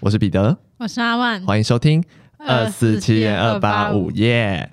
我是彼得，我是阿万，欢迎收听二四七点二八五耶。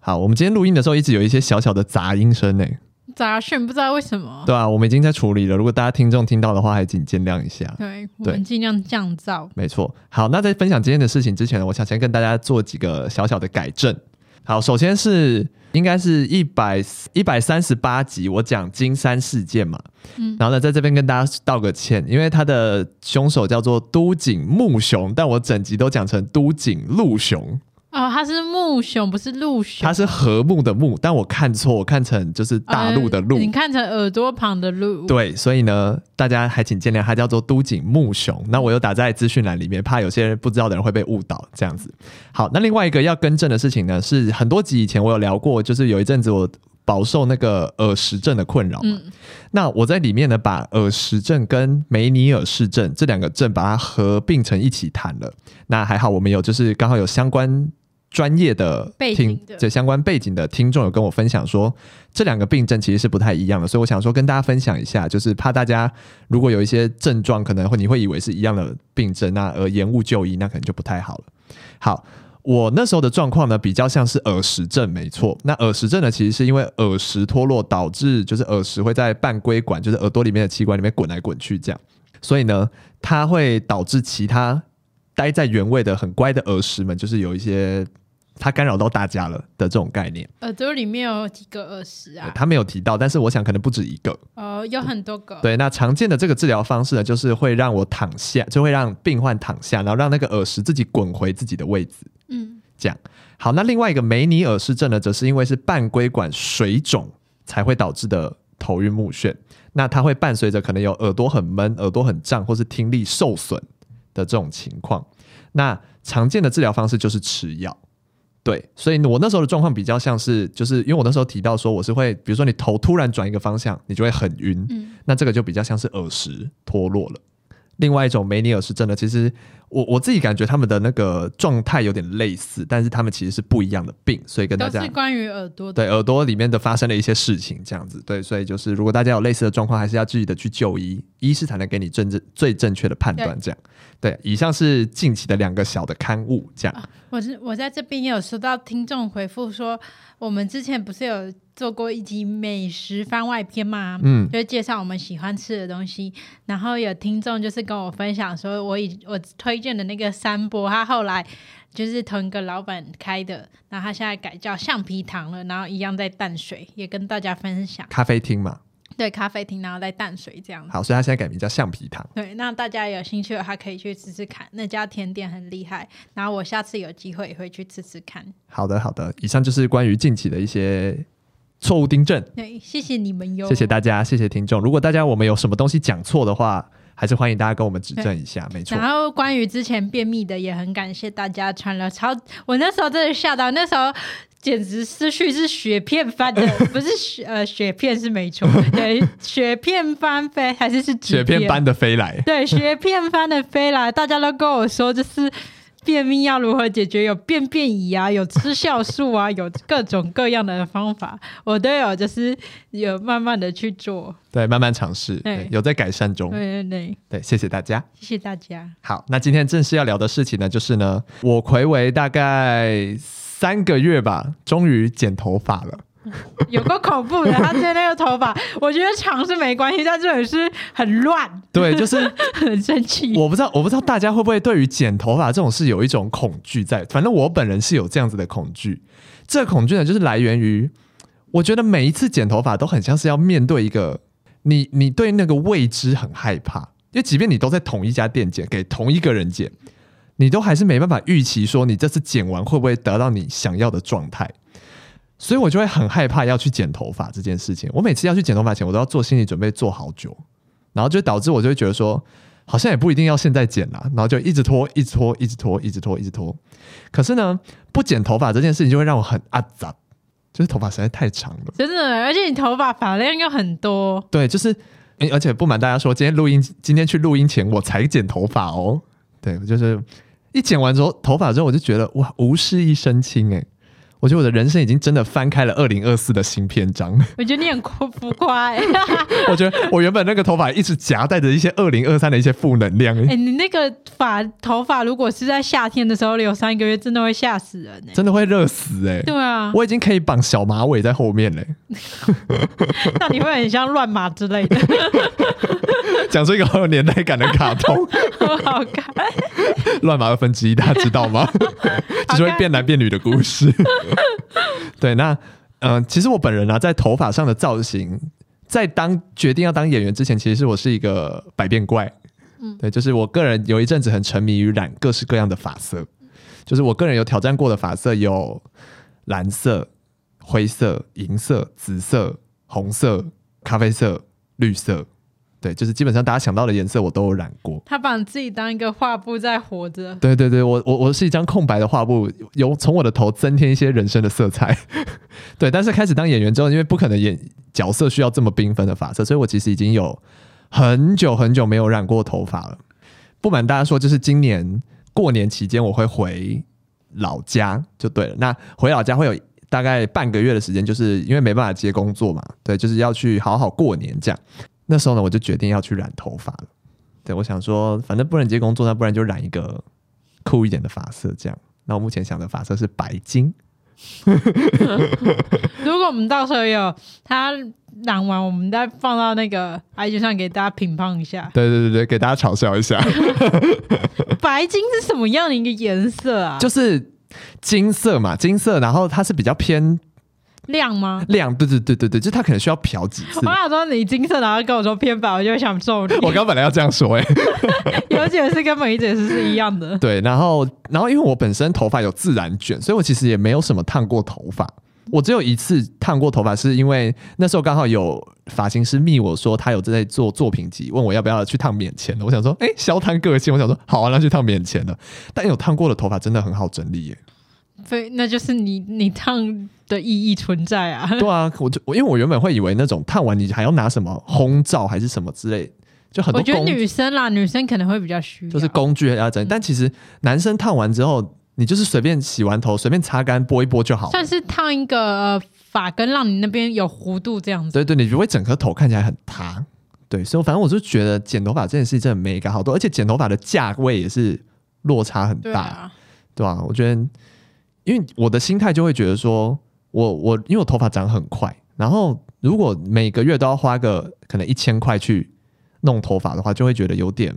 好，我们今天录音的时候一直有一些小小的杂音声呢，杂讯不知道为什么。对啊，我们已经在处理了。如果大家听众听到的话，还请见谅一下。对，我们尽量降噪。没错。好，那在分享今天的事情之前呢，我想先跟大家做几个小小的改正。好，首先是。应该是一百一百三十八集，我讲金山事件嘛，嗯，然后呢，在这边跟大家道个歉，因为他的凶手叫做都井木雄，但我整集都讲成都井陆雄。哦，他是木熊，不是鹿熊。它是和睦的睦，但我看错，我看成就是大陆的鹿，呃。你看成耳朵旁的鹿。对，所以呢，大家还请见谅，它叫做都井木熊。那我又打在资讯栏里面，怕有些人不知道的人会被误导，这样子。好，那另外一个要更正的事情呢，是很多集以前我有聊过，就是有一阵子我饱受那个耳石症的困扰嘛。嗯。那我在里面呢，把耳石症跟梅尼尔氏症这两个症把它合并成一起谈了。那还好，我们有就是刚好有相关。专业的听这相关背景的听众有跟我分享说，这两个病症其实是不太一样的，所以我想说跟大家分享一下，就是怕大家如果有一些症状，可能会你会以为是一样的病症，那而延误就医，那可能就不太好了。好，我那时候的状况呢，比较像是耳石症，没错。那耳石症呢，其实是因为耳石脱落导致，就是耳石会在半规管，就是耳朵里面的器官里面滚来滚去这样，所以呢，它会导致其他待在原位的很乖的耳石们，就是有一些。它干扰到大家了的这种概念。耳朵里面有几个耳石啊？他没有提到，但是我想可能不止一个。哦、呃，有很多个。对，那常见的这个治疗方式呢，就是会让我躺下，就会让病患躺下，然后让那个耳石自己滚回自己的位置。嗯，这样。好，那另外一个梅尼尔氏症呢，则是因为是半规管水肿才会导致的头晕目眩。那它会伴随着可能有耳朵很闷、耳朵很胀，或是听力受损的这种情况。那常见的治疗方式就是吃药。对，所以我那时候的状况比较像是，就是因为我那时候提到说，我是会，比如说你头突然转一个方向，你就会很晕，嗯，那这个就比较像是耳石脱落了。另外一种梅尼尔是真的，其实我我自己感觉他们的那个状态有点类似，但是他们其实是不一样的病，所以跟大家是关于耳朵的，对耳朵里面的发生的一些事情这样子，对，所以就是如果大家有类似的状况，还是要自己的去就医，医师才能给你真正最正确的判断。这样，对，以上是近期的两个小的刊物，这样。啊、我是我在这边也有收到听众回复说，我们之前不是有。做过一集美食番外篇嘛，嗯，就是介绍我们喜欢吃的东西。然后有听众就是跟我分享说，我以我推荐的那个三波，他后来就是同一个老板开的，然后他现在改叫橡皮糖了，然后一样在淡水，也跟大家分享。咖啡厅嘛，对，咖啡厅，然后在淡水这样子。好，所以他现在改名叫橡皮糖。对，那大家有兴趣的话可以去吃吃看，那家甜点很厉害。然后我下次有机会也会去吃吃看。好的，好的。以上就是关于近期的一些。错误订正，对，谢谢你们哟，谢谢大家，谢谢听众。如果大家我们有什么东西讲错的话，还是欢迎大家跟我们指正一下，没错。然后关于之前便秘的，也很感谢大家传了超，我那时候真的吓到，那时候简直思绪是雪片翻的，不是雪呃雪片是没错，对，雪片翻飞还是是雪片般的飞来，对，雪片般的飞来，大家都跟我说就是。便秘要如何解决？有便便仪啊，有吃酵素啊，有各种各样的方法，我都有，就是有慢慢的去做，对，慢慢尝试，对，有在改善中，对对对，对，谢谢大家，谢谢大家。好，那今天正式要聊的事情呢，就是呢，我睽违大概三个月吧，终于剪头发了。有个恐怖的，他现在那个头发，我觉得长是没关系，但这里是很乱。对，就是 很生气。我不知道，我不知道大家会不会对于剪头发这种事有一种恐惧在。反正我本人是有这样子的恐惧。这个恐惧呢，就是来源于我觉得每一次剪头发都很像是要面对一个你，你对那个未知很害怕，因为即便你都在同一家店剪，给同一个人剪，你都还是没办法预期说你这次剪完会不会得到你想要的状态。所以我就会很害怕要去剪头发这件事情。我每次要去剪头发前，我都要做心理准备，做好久，然后就导致我就会觉得说，好像也不一定要现在剪啦，然后就一直拖，一直拖，一直拖，一直拖，一直拖。可是呢，不剪头发这件事情就会让我很阿杂，就是头发实在太长了，真的，而且你头发发量又很多。对，就是，而且不瞒大家说，今天录音，今天去录音前我才剪头发哦。对，就是一剪完之后，头发之后我就觉得哇，无事一身轻诶。我我觉得我的人生已经真的翻开了二零二四的新篇章。我觉得你很浮夸、欸。我觉得我原本那个头发一直夹带着一些二零二三的一些负能量。哎、欸，你那个发头发如果是在夏天的时候留三个月，真的会吓死人、欸。真的会热死哎、欸。对啊，我已经可以绑小马尾在后面嘞、欸。那你会很像乱马之类的。讲出一个好有年代感的卡通。好看。乱马二分之一，大家知道吗？就是会变男变女的故事。对，那嗯、呃，其实我本人呢、啊，在头发上的造型，在当决定要当演员之前，其实我是一个百变怪。嗯，对，就是我个人有一阵子很沉迷于染各式各样的发色，就是我个人有挑战过的发色有蓝色、灰色、银色、紫色、红色、咖啡色、绿色。对，就是基本上大家想到的颜色我都有染过。他把自己当一个画布在活着。对对对，我我我是一张空白的画布，有从我的头增添一些人生的色彩。对，但是开始当演员之后，因为不可能演角色需要这么缤纷的发色，所以我其实已经有很久很久没有染过头发了。不瞒大家说，就是今年过年期间我会回老家，就对了。那回老家会有大概半个月的时间，就是因为没办法接工作嘛，对，就是要去好好过年这样。那时候呢，我就决定要去染头发了。对，我想说，反正不能接工作，那不然就染一个酷一点的发色，这样。那我目前想的发色是白金。如果我们到时候有他染完，我们再放到那个 IG 上给大家评判一下。对对对对，给大家嘲笑一下。白金是什么样的一个颜色啊？就是金色嘛，金色，然后它是比较偏。亮吗？亮，对对对对对，就他可能需要漂几次。我想说你金色，然后跟我说偏白，我就想揍你。我刚本来要这样说、欸，哎，有解释跟没解释是一样的。对，然后然后因为我本身头发有自然卷，所以我其实也没有什么烫过头发。我只有一次烫过头发，是因为那时候刚好有发型师密我说他有正在做作品集，问我要不要去烫免钱的。我想说，哎、欸，消摊个性，我想说好啊，那去烫免钱的。但有烫过的头发真的很好整理耶、欸。对，那就是你你烫的意义存在啊。对啊，我就我因为我原本会以为那种烫完你还要拿什么烘罩还是什么之类，就很多。我觉得女生啦，女生可能会比较需要，就是工具要整理。嗯、但其实男生烫完之后，你就是随便洗完头，随便擦干，拨一拨就好。算是烫一个发根，让你那边有弧度这样子。对对，你不会整颗头看起来很塌。对，所以反正我就觉得剪头发这件事真的美感好多，而且剪头发的价位也是落差很大，对啊，对啊，我觉得。因为我的心态就会觉得说，我我因为我头发长很快，然后如果每个月都要花个可能一千块去弄头发的话，就会觉得有点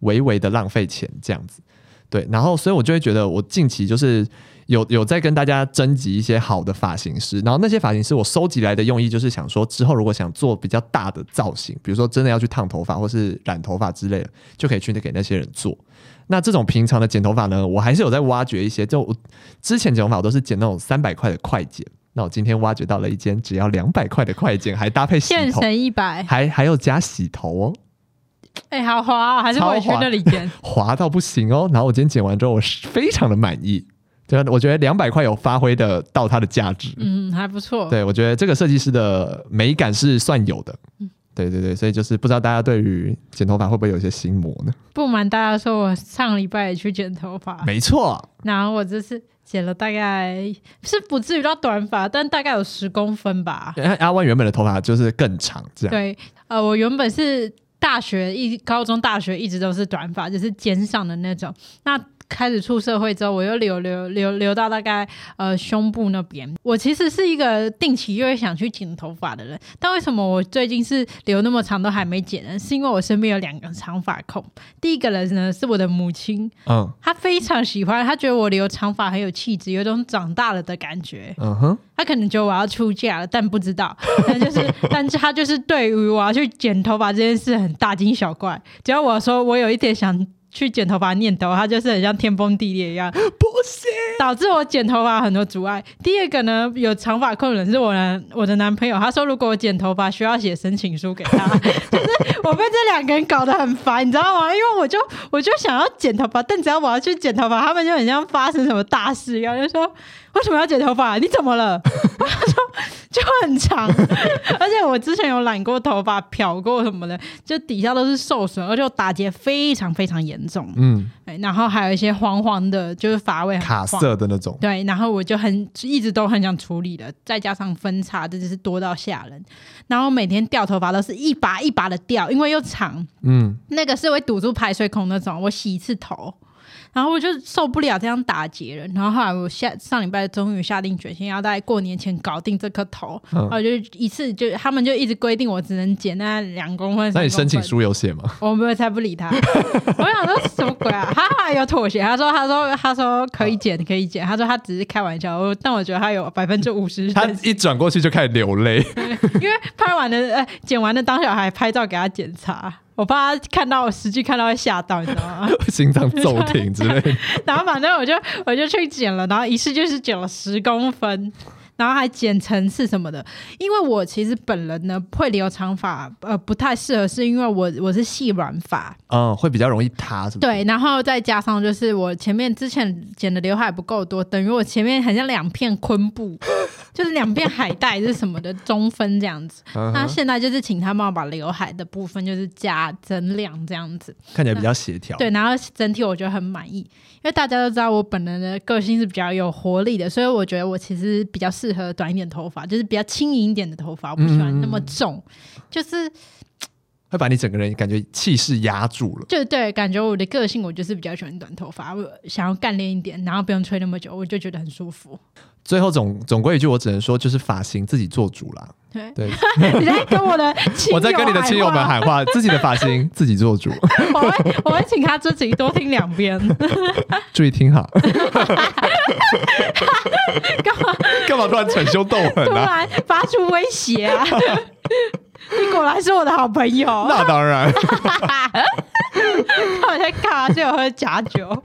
微微的浪费钱这样子。对，然后所以我就会觉得，我近期就是有有在跟大家征集一些好的发型师，然后那些发型师我收集来的用意就是想说，之后如果想做比较大的造型，比如说真的要去烫头发或是染头发之类的，就可以去给那些人做。那这种平常的剪头发呢，我还是有在挖掘一些。就我之前剪头发我都是剪那种三百块的快剪，那我今天挖掘到了一间只要两百块的快剪，还搭配洗头，一百，还还有加洗头哦。哎、欸，好滑哦，还是回去那里剪，滑到不行哦。然后我今天剪完之后，我是非常的满意，就我觉得两百块有发挥的到它的价值，嗯，还不错。对，我觉得这个设计师的美感是算有的。嗯对对对，所以就是不知道大家对于剪头发会不会有一些心魔呢？不瞒大家说，我上礼拜也去剪头发，没错。然后我这次剪了大概是不至于到短发，但大概有十公分吧。阿万原本的头发就是更长，这样。对，呃，我原本是大学一高中大学一直都是短发，就是肩上的那种。那开始出社会之后，我又留留留留到大概呃胸部那边。我其实是一个定期又会想去剪头发的人，但为什么我最近是留那么长都还没剪呢？是因为我身边有两个长发控。第一个人呢是我的母亲，嗯，她非常喜欢，她觉得我留长发很有气质，有一种长大了的感觉。嗯哼，她可能觉得我要出嫁了，但不知道，但就是，但是她就是对于我要去剪头发这件事很大惊小怪。只要我说我有一点想。去剪头发念头，他就是很像天崩地裂一样，不行，导致我剪头发很多阻碍。第二个呢，有长发控人是我的我的男朋友，他说如果我剪头发需要写申请书给他，就是我被这两个人搞得很烦，你知道吗？因为我就我就想要剪头发，但只要我要去剪头发，他们就很像发生什么大事一样，就说。为什么要剪头发？你怎么了？他说就很长，而且我之前有染过头发、漂过什么的，就底下都是受损，而且我打结非常非常严重。嗯，然后还有一些黄黄的，就是发尾卡色的那种。对，然后我就很一直都很想处理的，再加上分叉，这就是多到吓人。然后每天掉头发都是一把一把的掉，因为又长。嗯，那个是会堵住排水孔那种，我洗一次头。然后我就受不了这样打结了，然后后来我下上礼拜终于下定决心要在过年前搞定这颗头，嗯、然后就一次就他们就一直规定我只能剪那两公分。那你申请书有写吗？我没有，才不理他。我想说什么鬼啊？他后来有妥协，他说他说他说可以剪可以剪，他说他只是开玩笑。我但我觉得他有百分之五十。他一转过去就开始流泪，因为拍完的呃剪完的当小孩拍照给他检查。我怕他看到我实际看到会吓到，你知道吗？心脏骤停之类的。然后反正我就我就去剪了，然后一次就是剪了十公分。然后还剪层次什么的，因为我其实本人呢会留长发，呃，不太适合，是因为我我是细软发，嗯，会比较容易塌，是不是？对，然后再加上就是我前面之前剪的刘海不够多，等于我前面很像两片昆布，就是两片海带是什么的中分这样子。那现在就是请他帮我把刘海的部分就是加增量这样子，看起来比较协调。对，然后整体我觉得很满意，因为大家都知道我本人的个性是比较有活力的，所以我觉得我其实比较适合短一点头发，就是比较轻盈一点的头发，我不喜欢那么重，嗯、就是会把你整个人感觉气势压住了。就对，感觉我的个性，我就是比较喜欢短头发，我想要干练一点，然后不用吹那么久，我就觉得很舒服。最后总总归一句，我只能说，就是发型自己做主啦。对，对 你在跟我的亲我在跟你的亲友们喊话，自己的发型自己做主。我会我会请他自己多听两遍，注意听好。干嘛干嘛突然逞凶斗狠啊？突然发出威胁啊！你果然是我的好朋友。那当然。我在卡就有喝假酒。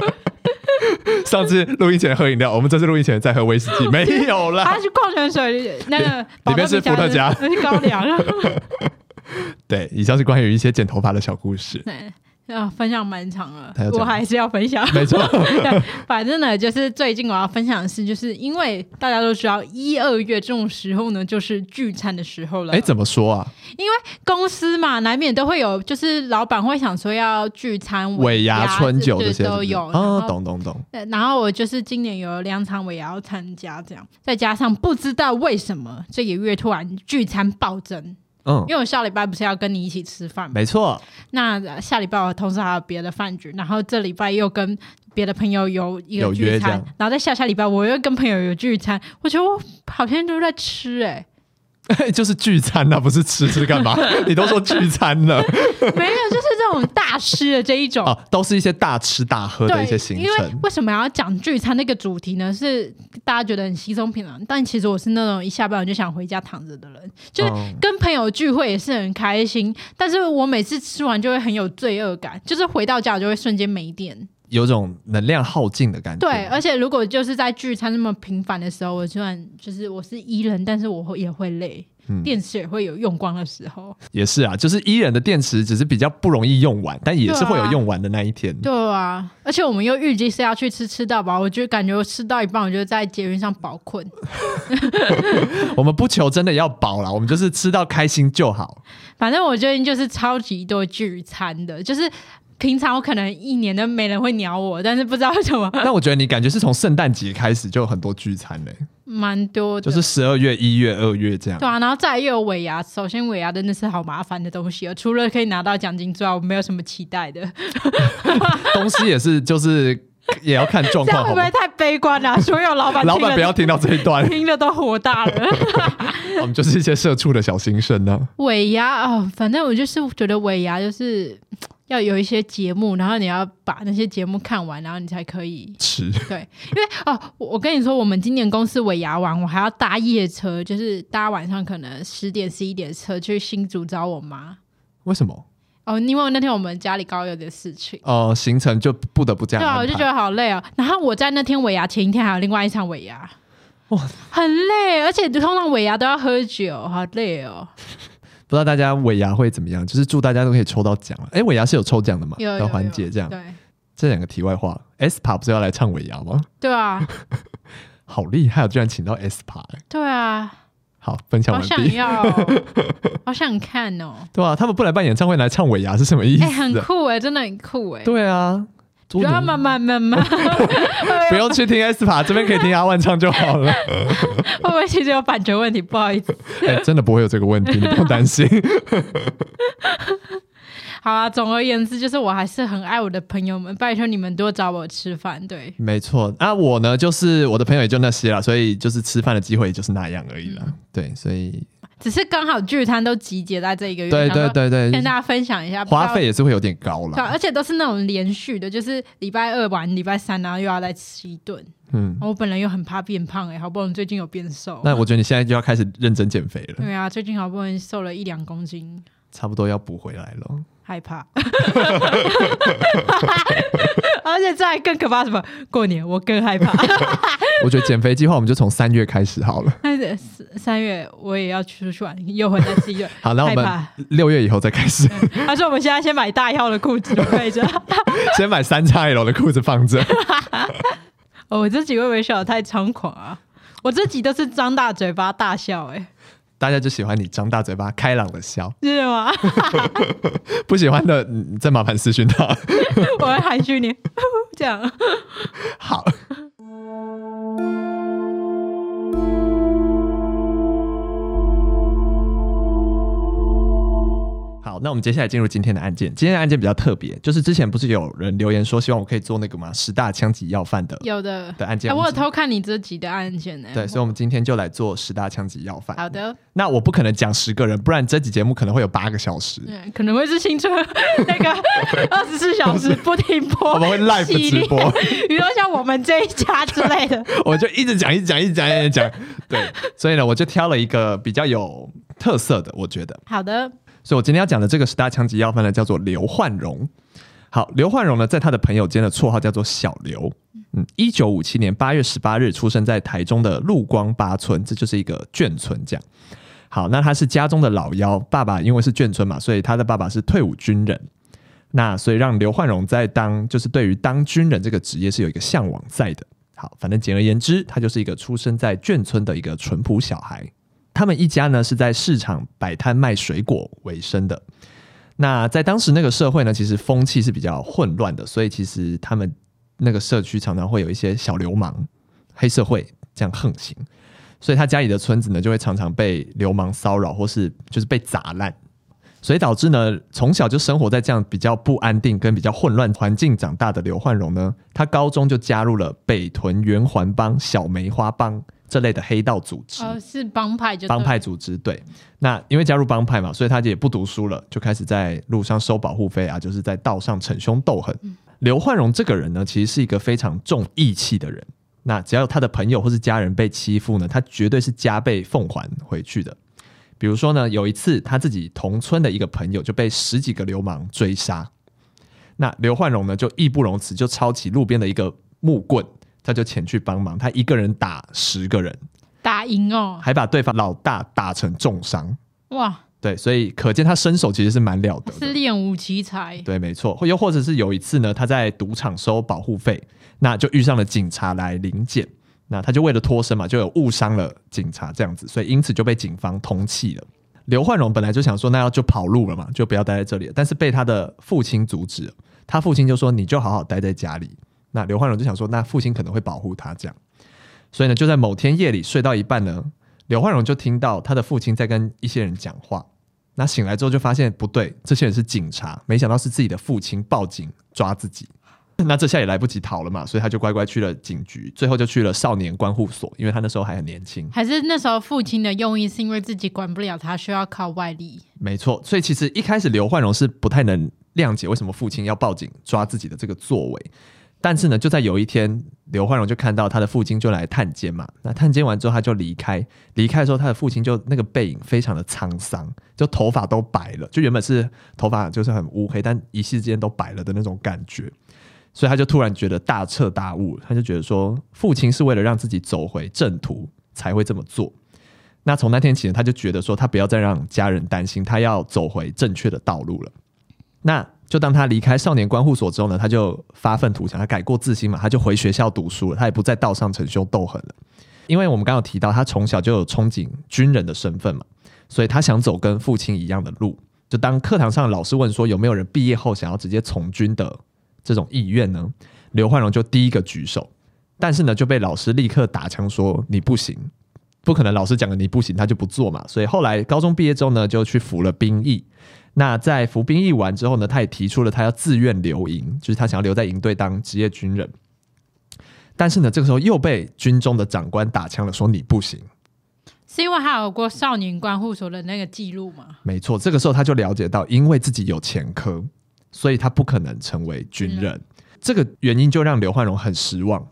上次录音前喝饮料，我们这次录音前再喝威士忌，没有啦。他是矿泉水，那个里面是伏特加，是高粱。对，以上是关于一些剪头发的小故事。要分享蛮长了，我还是要分享。没错，反正呢，就是最近我要分享的是，就是因为大家都知道一二月这种时候呢，就是聚餐的时候了。哎，怎么说啊？因为公司嘛，难免都会有，就是老板会想说要聚餐，尾牙、春酒这些都有。哦，懂懂懂。对，然后我就是今年有两场尾牙要参加，这样再加上不知道为什么这个月突然聚餐暴增。嗯，因为我下礼拜不是要跟你一起吃饭吗？没错。那下礼拜我同时还有别的饭局，然后这礼拜又跟别的朋友有一个聚餐，然后在下下礼拜我又跟朋友有聚餐，我觉得我好像都在吃哎、欸。就是聚餐呐、啊，不是吃吃干嘛？你都说聚餐了，没有，就是这种大吃的这一种、哦、都是一些大吃大喝的一些行程。因为为什么要讲聚餐那个主题呢？是大家觉得很稀松平常，但其实我是那种一下班我就想回家躺着的人，就是跟朋友聚会也是很开心，但是我每次吃完就会很有罪恶感，就是回到家我就会瞬间没电。有种能量耗尽的感觉。对，而且如果就是在聚餐那么频繁的时候，我就算就是我是伊人，但是我会也会累，嗯、电池也会有用光的时候。也是啊，就是伊人的电池只是比较不容易用完，但也是会有用完的那一天。对啊，对啊，而且我们又预计是要去吃吃到饱，我就感觉我吃到一半，我就在捷运上饱困。我们不求真的要饱了，我们就是吃到开心就好。反正我最近就是超级多聚餐的，就是。平常我可能一年都没人会鸟我，但是不知道为什么。但我觉得你感觉是从圣诞节开始就有很多聚餐嘞，蛮多的，就是十二月、一月、二月这样。对啊，然后再又有尾牙，首先尾牙真的是好麻烦的东西哦，除了可以拿到奖金之外，我没有什么期待的。东西也是，就是也要看状况。会不会太悲观了啊？所有老板，老板不要听到这一段，听了都火大了。我们就是一些社畜的小心声呢。尾牙啊，哦，反正我就是觉得尾牙就是。要有一些节目，然后你要把那些节目看完，然后你才可以吃。对，因为哦，我跟你说，我们今年公司尾牙完，我还要搭夜车，就是搭晚上可能十点十一点车去新竹找我妈。为什么？哦，因为那天我们家里刚好有点事情。哦，行程就不得不这样。对啊，我就觉得好累哦。然后我在那天尾牙前一天还有另外一场尾牙，哇，很累，而且通常尾牙都要喝酒，好累哦。不知道大家尾牙会怎么样？就是祝大家都可以抽到奖了。哎，尾牙是有抽奖的嘛？有的环节这样。对，这两个题外话，aespa 不是要来唱尾牙吗？对啊，好厉害，居然请到 aespa。对啊，好，分享完毕。好想要，好想看哦。对啊，他们不来办演唱会来唱尾牙是什么意思？哎、欸，很酷哎，真的很酷哎。对啊，不要慢慢慢慢，不用去听 aespa，这边可以听阿万唱就好了。会不会其实有版权问题？不好意思。真的不会有这个问题，你不用担心。好啊，总而言之，就是我还是很爱我的朋友们，拜托你们多找我吃饭。对，没错。啊，我呢，就是我的朋友也就那些了，所以就是吃饭的机会也就是那样而已了。嗯、对，所以只是刚好聚餐都集结在这一个月，对对对对，跟大家分享一下，花费也是会有点高了。而且都是那种连续的，就是礼拜二晚，礼拜三然后又要再吃一顿。嗯，我本来又很怕变胖哎、欸，好不容易最近有变瘦。那我觉得你现在就要开始认真减肥了。对啊，最近好不容易瘦了一两公斤，差不多要补回来了。害怕，而且这还更可怕。什么？过年我更害怕。我觉得减肥计划我们就从三月开始好了。三月我也要出去玩，又回来七月。好，那我们六月以后再开始。他说我们现在先买大号的裤子备着，先买三叉 L 的裤子放着。哦，我这集会不会笑得太猖狂啊？我这集都是张大嘴巴大笑哎、欸。大家就喜欢你张大嘴巴开朗的笑，是吗？不喜欢的，你再麻烦私讯他。我会含蓄你，这样好。那我们接下来进入今天的案件。今天的案件比较特别，就是之前不是有人留言说希望我可以做那个吗？十大枪击要犯的，有的的案件。我有偷看你这集的案件呢。对，所以我们今天就来做十大枪击要犯。好的。那我不可能讲十个人，不然这集节目可能会有八个小时。对，可能会是新春那个 二十四小时不停播，我们会 live 直播，比如说像我们这一家之类的，我就一直讲，一直讲，一直讲，一直讲。对，所以呢，我就挑了一个比较有特色的，我觉得。好的。所以，我今天要讲的这个十大枪击要犯呢，叫做刘焕荣。好，刘焕荣呢，在他的朋友间的绰号叫做小刘。嗯，一九五七年八月十八日出生在台中的陆光八村，这就是一个眷村。这样，好，那他是家中的老幺，爸爸因为是眷村嘛，所以他的爸爸是退伍军人。那所以让刘焕荣在当，就是对于当军人这个职业是有一个向往在的。好，反正简而言之，他就是一个出生在眷村的一个淳朴小孩。他们一家呢是在市场摆摊卖水果为生的。那在当时那个社会呢，其实风气是比较混乱的，所以其实他们那个社区常常会有一些小流氓、黑社会这样横行。所以他家里的村子呢，就会常常被流氓骚扰，或是就是被砸烂。所以导致呢，从小就生活在这样比较不安定跟比较混乱环境长大的刘焕荣呢，他高中就加入了北屯圆环帮、小梅花帮。这类的黑道组织，哦，是帮派就帮派组织。对，那因为加入帮派嘛，所以他也不读书了，就开始在路上收保护费啊，就是在道上逞凶斗狠。嗯、刘焕荣这个人呢，其实是一个非常重义气的人。那只要他的朋友或是家人被欺负呢，他绝对是加倍奉还回去的。比如说呢，有一次他自己同村的一个朋友就被十几个流氓追杀，那刘焕荣呢就义不容辞，就抄起路边的一个木棍。他就前去帮忙，他一个人打十个人，打赢哦，还把对方老大打成重伤。哇，对，所以可见他身手其实是蛮了得的，是练武奇才。对，没错。又或者是有一次呢，他在赌场收保护费，那就遇上了警察来临检，那他就为了脱身嘛，就有误伤了警察这样子，所以因此就被警方通缉了。刘焕荣本来就想说，那要就跑路了嘛，就不要待在这里了，但是被他的父亲阻止了。他父亲就说：“你就好好待在家里。”那刘焕荣就想说，那父亲可能会保护他，这样，所以呢，就在某天夜里睡到一半呢，刘焕荣就听到他的父亲在跟一些人讲话。那醒来之后就发现不对，这些人是警察，没想到是自己的父亲报警抓自己。那这下也来不及逃了嘛，所以他就乖乖去了警局，最后就去了少年关护所，因为他那时候还很年轻。还是那时候父亲的用意是因为自己管不了他，需要靠外力。没错，所以其实一开始刘焕荣是不太能谅解为什么父亲要报警抓自己的这个作为。但是呢，就在有一天，刘焕荣就看到他的父亲就来探监嘛。那探监完之后，他就离开。离开的时候，他的父亲就那个背影非常的沧桑，就头发都白了。就原本是头发就是很乌黑，但一夕之间都白了的那种感觉。所以他就突然觉得大彻大悟，他就觉得说，父亲是为了让自己走回正途才会这么做。那从那天起，他就觉得说，他不要再让家人担心，他要走回正确的道路了。那。就当他离开少年观护所之后呢，他就发愤图强，他改过自新嘛，他就回学校读书了，他也不在道上逞凶斗狠了。因为我们刚刚提到，他从小就有憧憬军人的身份嘛，所以他想走跟父亲一样的路。就当课堂上老师问说有没有人毕业后想要直接从军的这种意愿呢？刘焕荣就第一个举手，但是呢就被老师立刻打枪说你不行，不可能老师讲的你不行他就不做嘛。所以后来高中毕业之后呢，就去服了兵役。那在服兵役完之后呢，他也提出了他要自愿留营，就是他想要留在营队当职业军人。但是呢，这个时候又被军中的长官打枪了，说你不行，是因为他有过少年观护所的那个记录吗？没错，这个时候他就了解到，因为自己有前科，所以他不可能成为军人。嗯这个原因就让刘焕荣很失望，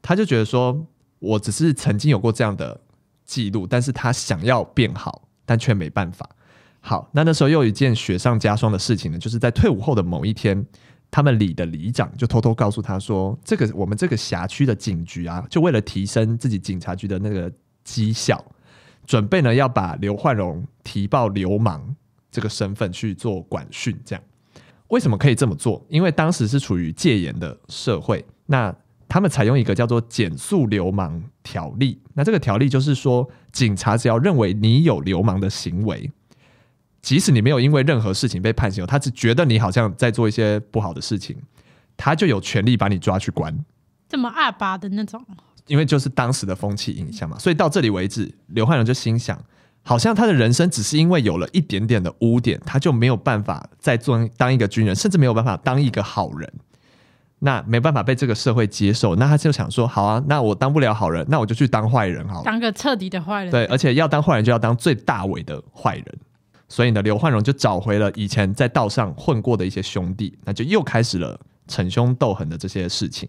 他就觉得说，我只是曾经有过这样的记录，但是他想要变好，但却没办法。好，那那时候又有一件雪上加霜的事情呢，就是在退伍后的某一天，他们里的里长就偷偷告诉他说，这个我们这个辖区的警局啊，就为了提升自己警察局的那个绩效，准备呢要把刘焕荣提报流氓这个身份去做管训，这样。为什么可以这么做？因为当时是处于戒严的社会，那他们采用一个叫做“减速流氓条例”。那这个条例就是说，警察只要认为你有流氓的行为，即使你没有因为任何事情被判刑，他只觉得你好像在做一些不好的事情，他就有权利把你抓去关。这么二八的那种？因为就是当时的风气影响嘛。所以到这里为止，刘焕荣就心想。好像他的人生只是因为有了一点点的污点，他就没有办法再做当一个军人，甚至没有办法当一个好人。那没办法被这个社会接受，那他就想说：好啊，那我当不了好人，那我就去当坏人好了，当个彻底的坏人。对，而且要当坏人就要当最大尾的坏人。所以呢，刘焕荣就找回了以前在道上混过的一些兄弟，那就又开始了逞凶斗狠的这些事情。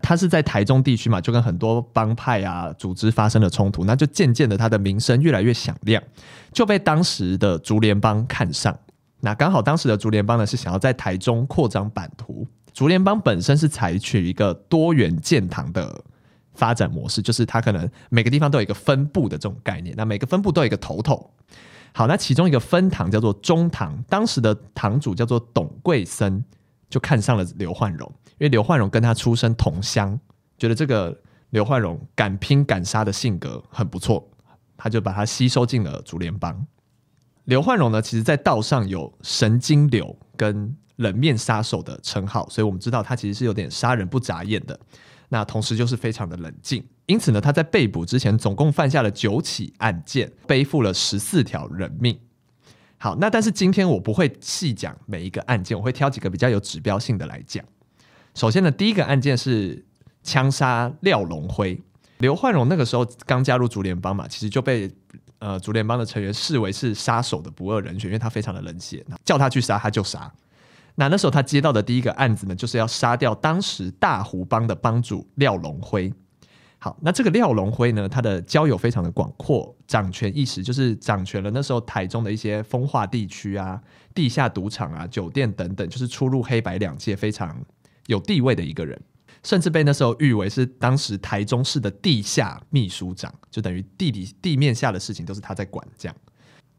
他是在台中地区嘛，就跟很多帮派啊组织发生了冲突，那就渐渐的他的名声越来越响亮，就被当时的竹联帮看上。那刚好当时的竹联帮呢是想要在台中扩张版图，竹联帮本身是采取一个多元建堂的发展模式，就是它可能每个地方都有一个分部的这种概念，那每个分部都有一个头头。好，那其中一个分堂叫做中堂，当时的堂主叫做董桂森，就看上了刘焕荣。因为刘焕荣跟他出身同乡，觉得这个刘焕荣敢拼敢杀的性格很不错，他就把他吸收进了竹联帮。刘焕荣呢，其实在道上有神经瘤跟冷面杀手的称号，所以我们知道他其实是有点杀人不眨眼的。那同时就是非常的冷静，因此呢，他在被捕之前总共犯下了九起案件，背负了十四条人命。好，那但是今天我不会细讲每一个案件，我会挑几个比较有指标性的来讲。首先呢，第一个案件是枪杀廖龙辉。刘焕荣那个时候刚加入竹联帮嘛，其实就被呃竹联帮的成员视为是杀手的不二人选，因为他非常的冷血，叫他去杀他就杀。那那时候他接到的第一个案子呢，就是要杀掉当时大湖帮的帮主廖龙辉。好，那这个廖龙辉呢，他的交友非常的广阔，掌权一时，就是掌权了那时候台中的一些风化地区啊、地下赌场啊、酒店等等，就是出入黑白两界非常。有地位的一个人，甚至被那时候誉为是当时台中市的地下秘书长，就等于地底地面下的事情都是他在管。这样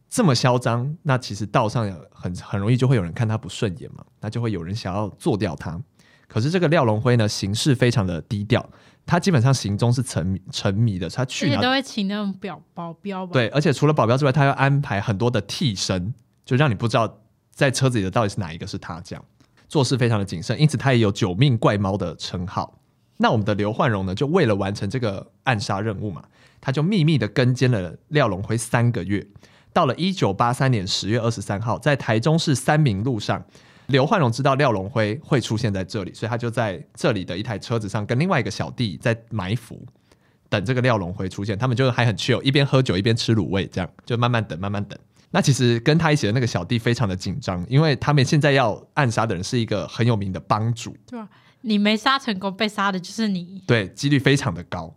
这么嚣张，那其实道上很很容易就会有人看他不顺眼嘛，那就会有人想要做掉他。可是这个廖龙辉呢，行事非常的低调，他基本上行踪是沉沉迷的，他去哪都会请那种表保镖吧。对，而且除了保镖之外，他要安排很多的替身，就让你不知道在车子里的到底是哪一个是他这样。做事非常的谨慎，因此他也有“九命怪猫”的称号。那我们的刘焕荣呢，就为了完成这个暗杀任务嘛，他就秘密的跟监了廖龙辉三个月。到了一九八三年十月二十三号，在台中市三明路上，刘焕荣知道廖龙辉会出现在这里，所以他就在这里的一台车子上，跟另外一个小弟在埋伏，等这个廖龙辉出现。他们就还很 chill，一边喝酒一边吃卤味，这样就慢慢等，慢慢等。那其实跟他一起的那个小弟非常的紧张，因为他们现在要暗杀的人是一个很有名的帮主，对啊？你没杀成功，被杀的就是你，对，几率非常的高。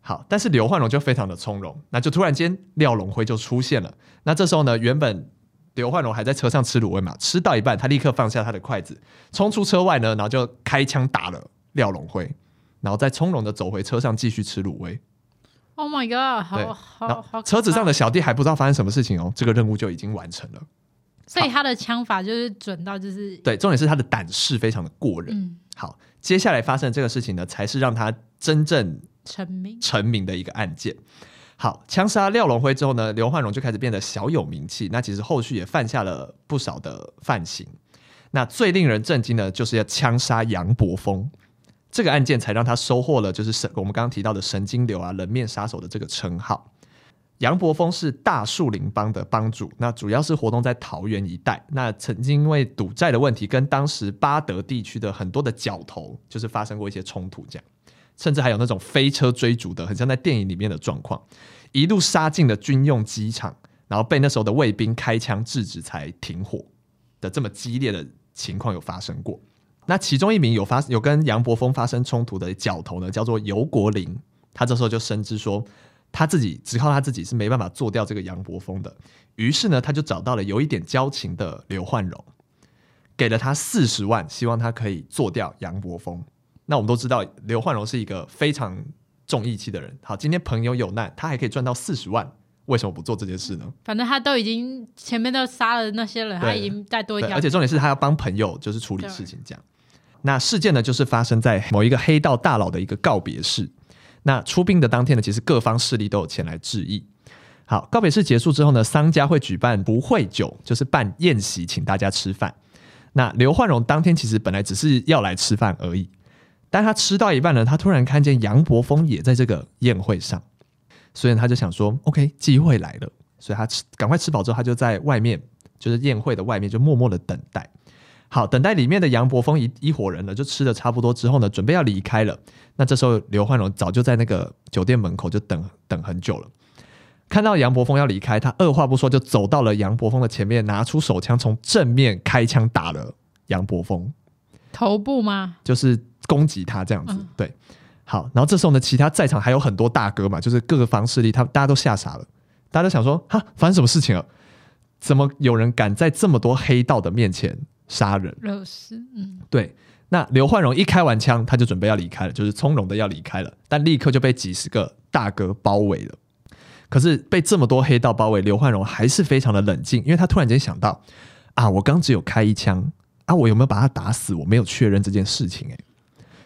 好，但是刘焕荣就非常的从容，那就突然间廖龙辉就出现了。那这时候呢，原本刘焕荣还在车上吃卤味嘛，吃到一半，他立刻放下他的筷子，冲出车外呢，然后就开枪打了廖龙辉，然后再从容的走回车上继续吃卤味。Oh my god！好好好，车子上的小弟还不知道发生什么事情哦，这个任务就已经完成了。所以他的枪法就是准到就是对，重点是他的胆识非常的过人。嗯，好，接下来发生的这个事情呢，才是让他真正成名成名的一个案件。好，枪杀廖龙辉之后呢，刘焕荣就开始变得小有名气。那其实后续也犯下了不少的犯行。那最令人震惊的，就是要枪杀杨伯峰这个案件，才让他收获了就是神我们刚刚提到的神经瘤啊、人面杀手的这个称号。杨伯峰是大树林帮的帮主，那主要是活动在桃园一带。那曾经因为赌债的问题，跟当时八德地区的很多的角头就是发生过一些冲突，这样。甚至还有那种飞车追逐的，很像在电影里面的状况，一路杀进了军用机场，然后被那时候的卫兵开枪制止才停火的这么激烈的情况有发生过。那其中一名有发有跟杨伯峰发生冲突的角头呢，叫做游国林，他这时候就深知说他自己只靠他自己是没办法做掉这个杨伯峰的，于是呢，他就找到了有一点交情的刘焕荣，给了他四十万，希望他可以做掉杨伯峰。那我们都知道，刘焕荣是一个非常重义气的人。好，今天朋友有难，他还可以赚到四十万，为什么不做这件事呢？反正他都已经前面都杀了那些人，他已经再多一条。而且重点是他要帮朋友，就是处理事情这样。那事件呢，就是发生在某一个黑道大佬的一个告别式。那出殡的当天呢，其实各方势力都有前来致意。好，告别式结束之后呢，商家会举办不会酒，就是办宴席，请大家吃饭。那刘焕荣当天其实本来只是要来吃饭而已。但他吃到一半呢，他突然看见杨伯峰也在这个宴会上，所以他就想说：“OK，机会来了。”所以他吃赶快吃饱之后，他就在外面，就是宴会的外面，就默默的等待。好，等待里面的杨伯峰一一伙人呢，就吃的差不多之后呢，准备要离开了。那这时候刘焕荣早就在那个酒店门口就等等很久了。看到杨伯峰要离开，他二话不说就走到了杨伯峰的前面，拿出手枪从正面开枪打了杨伯峰。头部吗？就是。攻击他这样子，对，好，然后这时候呢，其他在场还有很多大哥嘛，就是各个方势力，他大家都吓傻了，大家都想说，哈，发生什么事情了？怎么有人敢在这么多黑道的面前杀人？惹事，嗯，对。那刘焕荣一开完枪，他就准备要离开了，就是从容的要离开了，但立刻就被几十个大哥包围了。可是被这么多黑道包围，刘焕荣还是非常的冷静，因为他突然间想到，啊，我刚只有开一枪，啊，我有没有把他打死？我没有确认这件事情，欸，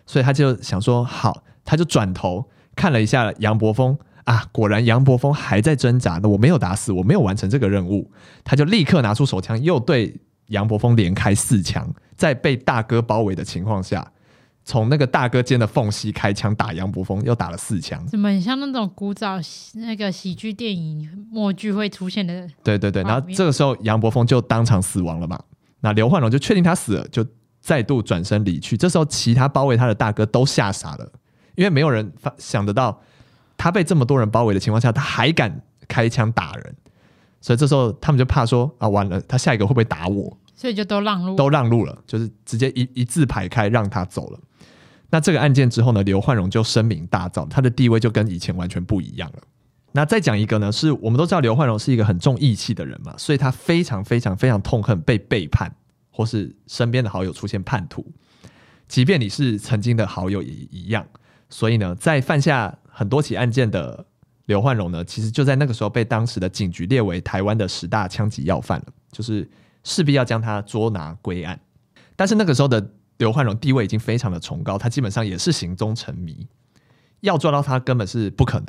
所以他就想说好，他就转头看了一下杨伯峰啊，果然杨伯峰还在挣扎。那我没有打死，我没有完成这个任务，他就立刻拿出手枪，又对杨伯峰连开四枪，在被大哥包围的情况下，从那个大哥间的缝隙开枪打杨伯峰，又打了四枪。怎么很像那种古早那个喜剧电影默剧会出现的？对对对，然后这个时候杨伯峰就当场死亡了嘛。那刘焕荣就确定他死了，就。再度转身离去，这时候其他包围他的大哥都吓傻了，因为没有人想得到他被这么多人包围的情况下，他还敢开枪打人，所以这时候他们就怕说啊，完了，他下一个会不会打我？所以就都让路，都让路了，就是直接一一字排开让他走了。那这个案件之后呢，刘焕荣就声名大噪，他的地位就跟以前完全不一样了。那再讲一个呢，是我们都知道刘焕荣是一个很重义气的人嘛，所以他非常非常非常痛恨被背叛。或是身边的好友出现叛徒，即便你是曾经的好友也一样。所以呢，在犯下很多起案件的刘焕荣呢，其实就在那个时候被当时的警局列为台湾的十大枪击要犯了，就是势必要将他捉拿归案。但是那个时候的刘焕荣地位已经非常的崇高，他基本上也是行踪成谜，要抓到他根本是不可能。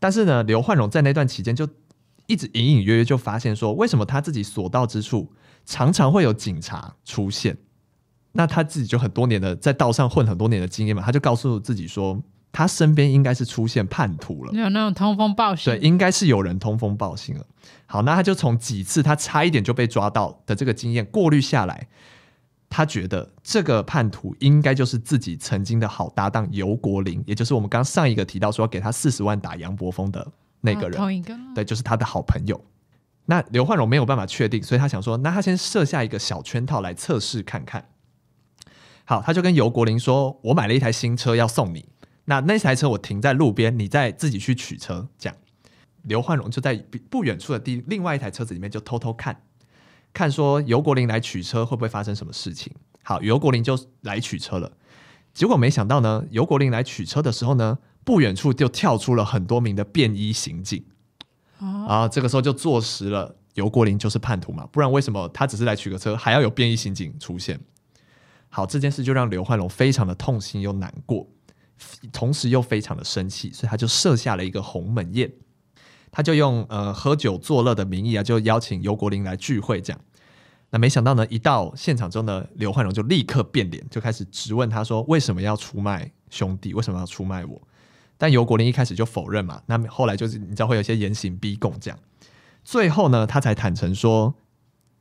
但是呢，刘焕荣在那段期间就一直隐隐约约就发现说，为什么他自己所到之处，常常会有警察出现，那他自己就很多年的在道上混很多年的经验嘛，他就告诉自己说，他身边应该是出现叛徒了，有那种通风报信，对，应该是有人通风报信了。好，那他就从几次他差一点就被抓到的这个经验过滤下来，他觉得这个叛徒应该就是自己曾经的好搭档尤国林，也就是我们刚上一个提到说要给他四十万打杨伯峰的那个人，同一个，对，就是他的好朋友。那刘焕荣没有办法确定，所以他想说，那他先设下一个小圈套来测试看看。好，他就跟游国林说：“我买了一台新车要送你，那那台车我停在路边，你再自己去取车。”这样，刘焕荣就在不远处的第另外一台车子里面就偷偷看，看说游国林来取车会不会发生什么事情。好，游国林就来取车了，结果没想到呢，游国林来取车的时候呢，不远处就跳出了很多名的便衣刑警。啊，这个时候就坐实了游国林就是叛徒嘛，不然为什么他只是来取个车，还要有便衣刑警出现？好，这件事就让刘焕荣非常的痛心又难过，同时又非常的生气，所以他就设下了一个鸿门宴。他就用呃喝酒作乐的名义啊，就邀请尤国林来聚会，这样。那没想到呢，一到现场之后呢，刘焕荣就立刻变脸，就开始质问他说：“为什么要出卖兄弟？为什么要出卖我？”但尤国林一开始就否认嘛。那后来就是你知道会有一些严刑逼供这样。最后呢，他才坦诚说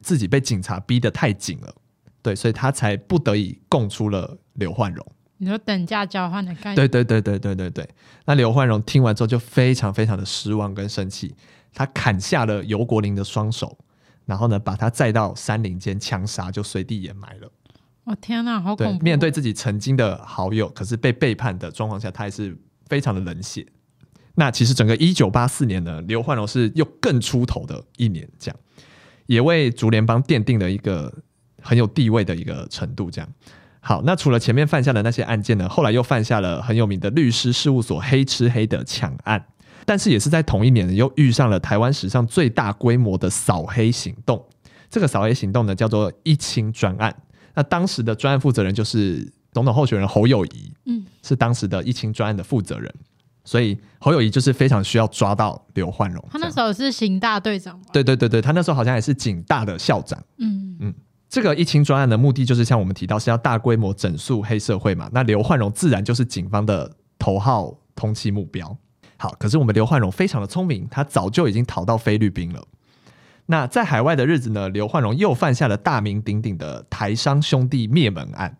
自己被警察逼得太紧了，对，所以他才不得已供出了刘焕荣。你说等价交换的概念？对对对对对对对。那刘焕荣听完之后就非常非常的失望跟生气，他砍下了尤国林的双手，然后呢把他载到山林间枪杀，就随地掩埋了。我、哦、天哪，好恐怖！面对自己曾经的好友，可是被背叛的状况下，他还是非常的冷血。那其实整个一九八四年呢，刘焕荣是又更出头的一年，这样也为竹联帮奠定了一个很有地位的一个程度，这样。好，那除了前面犯下的那些案件呢，后来又犯下了很有名的律师事务所黑吃黑的抢案，但是也是在同一年又遇上了台湾史上最大规模的扫黑行动。这个扫黑行动呢，叫做一清专案。那当时的专案负责人就是总统候选人侯友谊，嗯，是当时的疫情专案的负责人，所以侯友谊就是非常需要抓到刘焕荣。他那时候是刑大队长吗？对对对对，他那时候好像也是警大的校长。嗯嗯。这个疫情专案的目的就是像我们提到是要大规模整肃黑社会嘛，那刘焕荣自然就是警方的头号通缉目标。好，可是我们刘焕荣非常的聪明，他早就已经逃到菲律宾了。那在海外的日子呢，刘焕荣又犯下了大名鼎鼎的台商兄弟灭门案。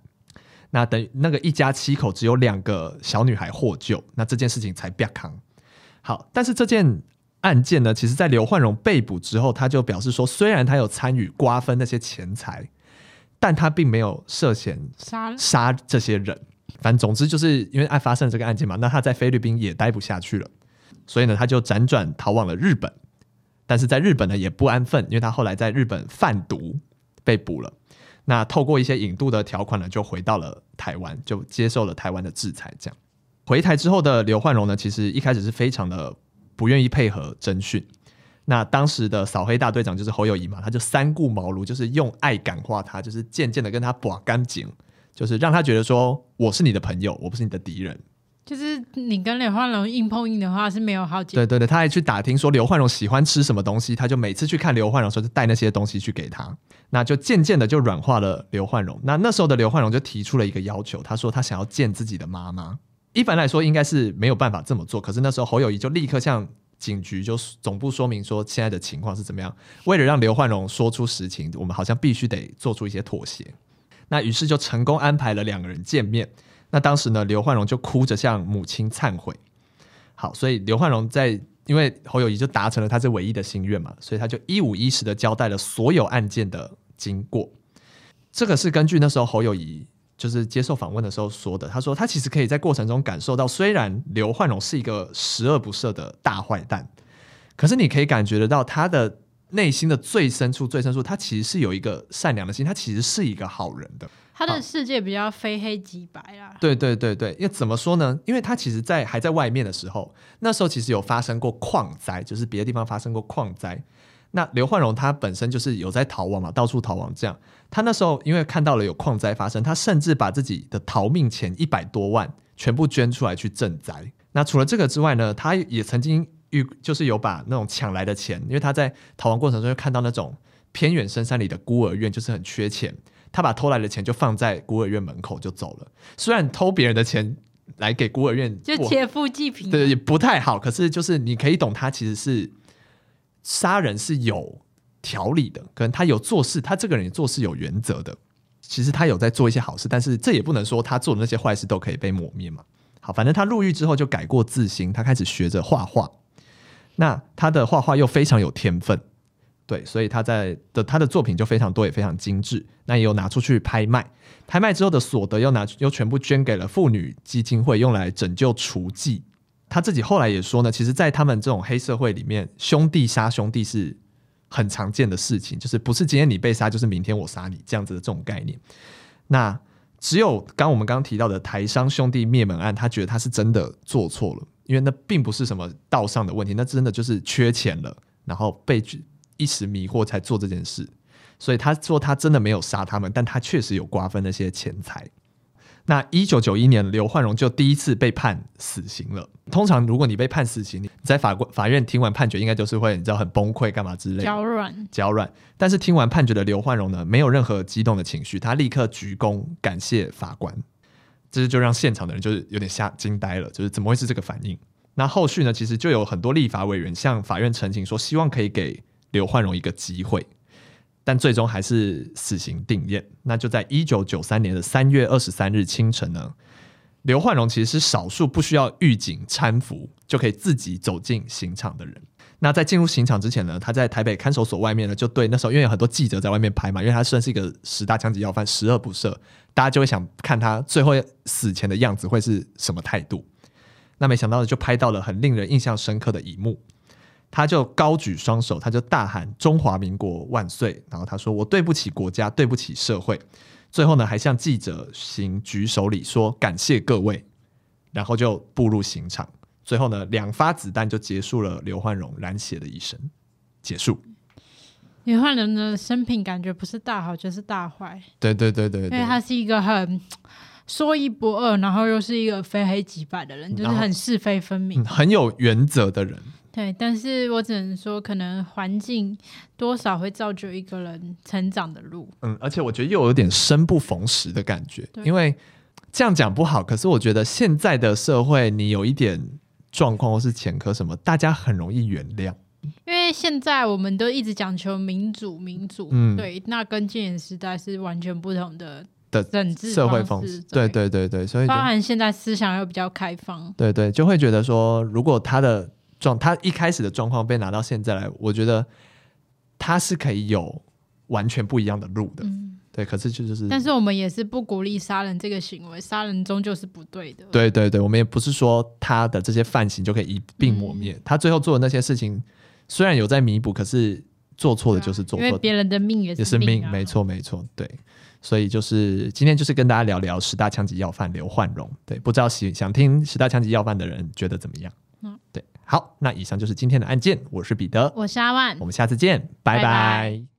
那等于那个一家七口只有两个小女孩获救，那这件事情才别扛。好，但是这件。案件呢，其实，在刘焕荣被捕之后，他就表示说，虽然他有参与瓜分那些钱财，但他并没有涉嫌杀杀这些人。反正总之就是因为爱发生这个案件嘛，那他在菲律宾也待不下去了，所以呢，他就辗转逃往了日本。但是在日本呢，也不安分，因为他后来在日本贩毒被捕了。那透过一些引渡的条款呢，就回到了台湾，就接受了台湾的制裁。这样回台之后的刘焕荣呢，其实一开始是非常的。不愿意配合侦讯，那当时的扫黑大队长就是侯友谊嘛，他就三顾茅庐，就是用爱感化他，就是渐渐的跟他把干净，就是让他觉得说我是你的朋友，我不是你的敌人。就是你跟刘焕荣硬碰硬的话是没有好结果。对对对，他还去打听说刘焕荣喜欢吃什么东西，他就每次去看刘焕荣时候就带那些东西去给他，那就渐渐的就软化了刘焕荣。那那时候的刘焕荣就提出了一个要求，他说他想要见自己的妈妈。一般来说应该是没有办法这么做，可是那时候侯友宜就立刻向警局就总部说明说现在的情况是怎么样。为了让刘焕荣说出实情，我们好像必须得做出一些妥协。那于是就成功安排了两个人见面。那当时呢，刘焕荣就哭着向母亲忏悔。好，所以刘焕荣在因为侯友谊就达成了他这唯一的心愿嘛，所以他就一五一十的交代了所有案件的经过。这个是根据那时候侯友谊。就是接受访问的时候说的，他说他其实可以在过程中感受到，虽然刘焕荣是一个十恶不赦的大坏蛋，可是你可以感觉得到他的内心的最深处、最深处，他其实是有一个善良的心，他其实是一个好人的。他的世界比较非黑即白啊。对对对对，因为怎么说呢？因为他其实，在还在外面的时候，那时候其实有发生过矿灾，就是别的地方发生过矿灾。那刘焕荣他本身就是有在逃亡嘛，到处逃亡这样。他那时候因为看到了有矿灾发生，他甚至把自己的逃命钱一百多万全部捐出来去赈灾。那除了这个之外呢，他也曾经遇就是有把那种抢来的钱，因为他在逃亡过程中就看到那种偏远深山里的孤儿院，就是很缺钱，他把偷来的钱就放在孤儿院门口就走了。虽然偷别人的钱来给孤儿院，就劫富济贫，对，也不太好。可是就是你可以懂，他其实是。杀人是有条理的，可能他有做事，他这个人做事有原则的。其实他有在做一些好事，但是这也不能说他做的那些坏事都可以被抹灭嘛。好，反正他入狱之后就改过自新，他开始学着画画。那他的画画又非常有天分，对，所以他在的他的作品就非常多，也非常精致。那也有拿出去拍卖，拍卖之后的所得又拿又全部捐给了妇女基金会，用来拯救雏妓。他自己后来也说呢，其实，在他们这种黑社会里面，兄弟杀兄弟是很常见的事情，就是不是今天你被杀，就是明天我杀你这样子的这种概念。那只有刚我们刚刚提到的台商兄弟灭门案，他觉得他是真的做错了，因为那并不是什么道上的问题，那真的就是缺钱了，然后被一时迷惑才做这件事。所以他说他真的没有杀他们，但他确实有瓜分那些钱财。那一九九一年，刘焕荣就第一次被判死刑了。通常，如果你被判死刑，你在法官法院听完判决，应该就是会你知道很崩溃，干嘛之类的，脚软，脚软。但是听完判决的刘焕荣呢，没有任何激动的情绪，他立刻鞠躬感谢法官。这就让现场的人就是有点吓惊呆了，就是怎么会是这个反应？那后续呢，其实就有很多立法委员向法院澄清说，希望可以给刘焕荣一个机会。但最终还是死刑定谳。那就在一九九三年的三月二十三日清晨呢，刘焕荣其实是少数不需要狱警搀扶就可以自己走进刑场的人。那在进入刑场之前呢，他在台北看守所外面呢，就对那时候因为有很多记者在外面拍嘛，因为他算是一个十大枪击要犯，十恶不赦，大家就会想看他最后死前的样子会是什么态度。那没想到就拍到了很令人印象深刻的一幕。他就高举双手，他就大喊“中华民国万岁”，然后他说：“我对不起国家，对不起社会。”最后呢，还向记者行举手礼，说：“感谢各位。”然后就步入刑场。最后呢，两发子弹就结束了刘焕荣染血的一生。结束。刘焕荣的生平感觉不是大好就是大坏。对对对对，对，因为他是一个很说一不二，然后又是一个非黑即白的人，就是很是非分明、嗯、很有原则的人。对，但是我只能说，可能环境多少会造就一个人成长的路。嗯，而且我觉得又有点生不逢时的感觉，因为这样讲不好。可是我觉得现在的社会，你有一点状况或是前科什么，大家很容易原谅。因为现在我们都一直讲求民主，民主，嗯，对，那跟戒严时代是完全不同的的政治社会方式。对对对对，所以包含现在思想又比较开放。对对，就会觉得说，如果他的。状他一开始的状况被拿到现在来，我觉得他是可以有完全不一样的路的，嗯、对。可是就就是，但是我们也是不鼓励杀人这个行为，杀人终究是不对的。对对对，我们也不是说他的这些犯行就可以一并抹灭，嗯、他最后做的那些事情虽然有在弥补，可是做错的就是做错的，因为别人的命也是命、啊，也是命，没错没错，对。所以就是今天就是跟大家聊聊十大枪击要犯刘焕荣，对，不知道喜想听十大枪击要犯的人觉得怎么样？好，那以上就是今天的案件。我是彼得，我是阿万，我们下次见，拜拜。拜拜。